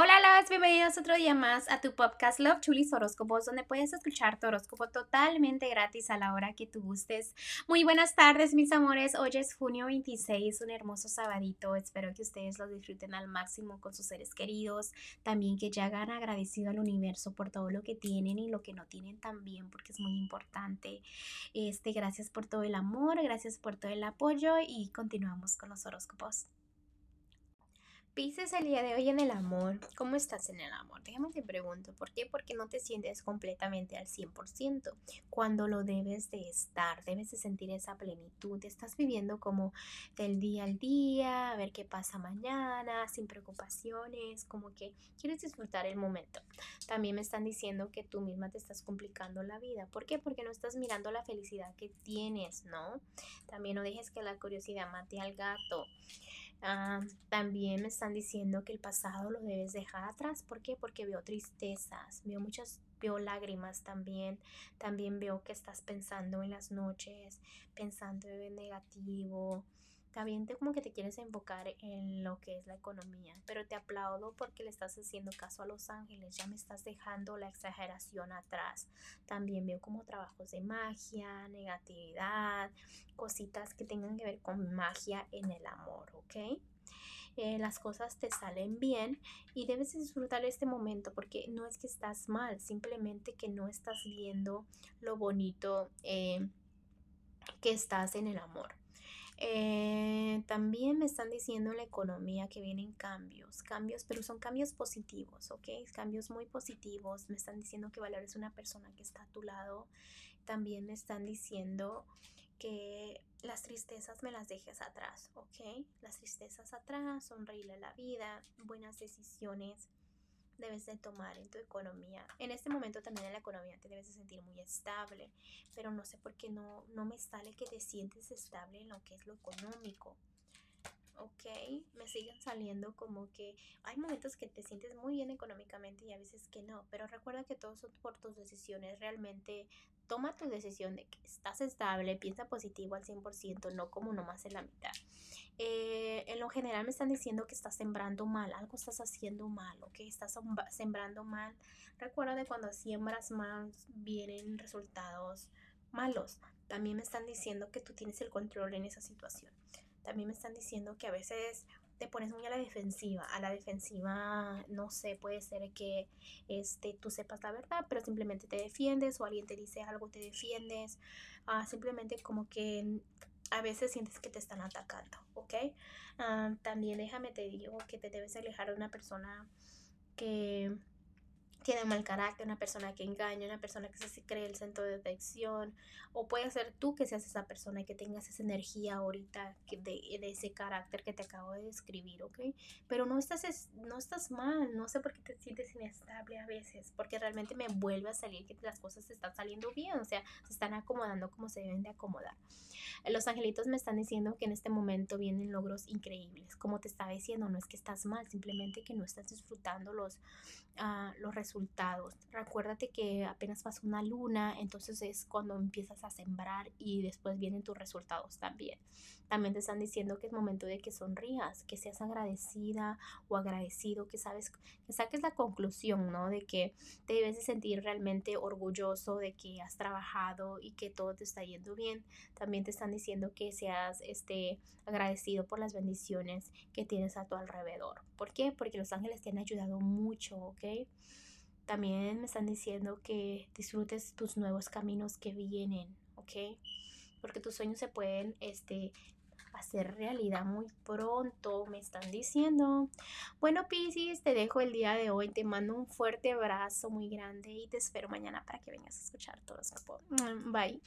Hola, las bienvenidos otro día más a tu podcast Love Chulis Horóscopos, donde puedes escuchar tu horóscopo totalmente gratis a la hora que tú gustes. Muy buenas tardes, mis amores. Hoy es junio 26, un hermoso sabadito. Espero que ustedes lo disfruten al máximo con sus seres queridos. También que ya hagan agradecido al universo por todo lo que tienen y lo que no tienen también, porque es muy importante. Este, gracias por todo el amor, gracias por todo el apoyo y continuamos con los horóscopos. Pisces el día de hoy en el amor. ¿Cómo estás en el amor? Déjame te pregunto. ¿Por qué? Porque no te sientes completamente al 100% cuando lo debes de estar. Debes de sentir esa plenitud. Estás viviendo como del día al día, a ver qué pasa mañana, sin preocupaciones, como que quieres disfrutar el momento. También me están diciendo que tú misma te estás complicando la vida. ¿Por qué? Porque no estás mirando la felicidad que tienes, ¿no? También no dejes que la curiosidad mate al gato. Ah, también me están diciendo que el pasado lo debes dejar atrás. ¿Por qué? Porque veo tristezas, veo muchas, veo lágrimas también. También veo que estás pensando en las noches, pensando en negativo, también te, como que te quieres enfocar en lo que es la economía, pero te aplaudo porque le estás haciendo caso a los ángeles, ya me estás dejando la exageración atrás. También veo como trabajos de magia, negatividad, cositas que tengan que ver con magia en el amor, ¿ok? Eh, las cosas te salen bien y debes disfrutar este momento porque no es que estás mal, simplemente que no estás viendo lo bonito eh, que estás en el amor. Eh, también me están diciendo en la economía que vienen cambios, cambios, pero son cambios positivos, ¿ok? Cambios muy positivos. Me están diciendo que valores una persona que está a tu lado. También me están diciendo que las tristezas me las dejes atrás, ¿ok? Las tristezas atrás, sonreírle a la vida, buenas decisiones debes de tomar en tu economía. En este momento también en la economía te debes de sentir muy estable, pero no sé por qué no, no me sale que te sientes estable en lo que es lo económico. Ok, me siguen saliendo como que hay momentos que te sientes muy bien económicamente y a veces que no, pero recuerda que todos son por tus decisiones, realmente toma tu decisión de que estás estable, piensa positivo al 100%, no como nomás en la mitad. Eh, en lo general me están diciendo que estás sembrando mal, algo estás haciendo mal, ¿ok? Estás sembrando mal. Recuerda de cuando siembras mal vienen resultados malos. También me están diciendo que tú tienes el control en esa situación. También me están diciendo que a veces te pones muy a la defensiva. A la defensiva, no sé, puede ser que este, tú sepas la verdad, pero simplemente te defiendes o alguien te dice algo, te defiendes. Ah, simplemente como que a veces sientes que te están atacando, ¿ok? Ah, también déjame te digo que te debes alejar de una persona que tiene mal carácter, una persona que engaña, una persona que se cree el centro de detección, o puede ser tú que seas esa persona y que tengas esa energía ahorita de, ese carácter que te acabo de describir, ¿ok? Pero no estás, no estás mal, no sé por qué te sientes inestable a veces, porque realmente me vuelve a salir que las cosas se están saliendo bien, o sea, se están acomodando como se deben de acomodar. Los angelitos me están diciendo que en este momento vienen logros increíbles, como te estaba diciendo, no es que estás mal, simplemente que no estás disfrutando los, uh, los resultados. Recuérdate que apenas pasó una luna, entonces es cuando empiezas a sembrar y después vienen tus resultados también. También te están diciendo que es momento de que sonrías, que seas agradecida o agradecido, que sabes, que saques la conclusión, ¿no? De que te debes de sentir realmente orgulloso de que has trabajado y que todo te está yendo bien. También te están diciendo que seas este agradecido por las bendiciones que tienes a tu alrededor. ¿Por qué? Porque los ángeles te han ayudado mucho, ¿ok? También me están diciendo que disfrutes tus nuevos caminos que vienen, ¿ok? Porque tus sueños se pueden este, hacer realidad muy pronto, me están diciendo. Bueno, Pisces, te dejo el día de hoy. Te mando un fuerte abrazo muy grande y te espero mañana para que vengas a escuchar todo esto. Bye.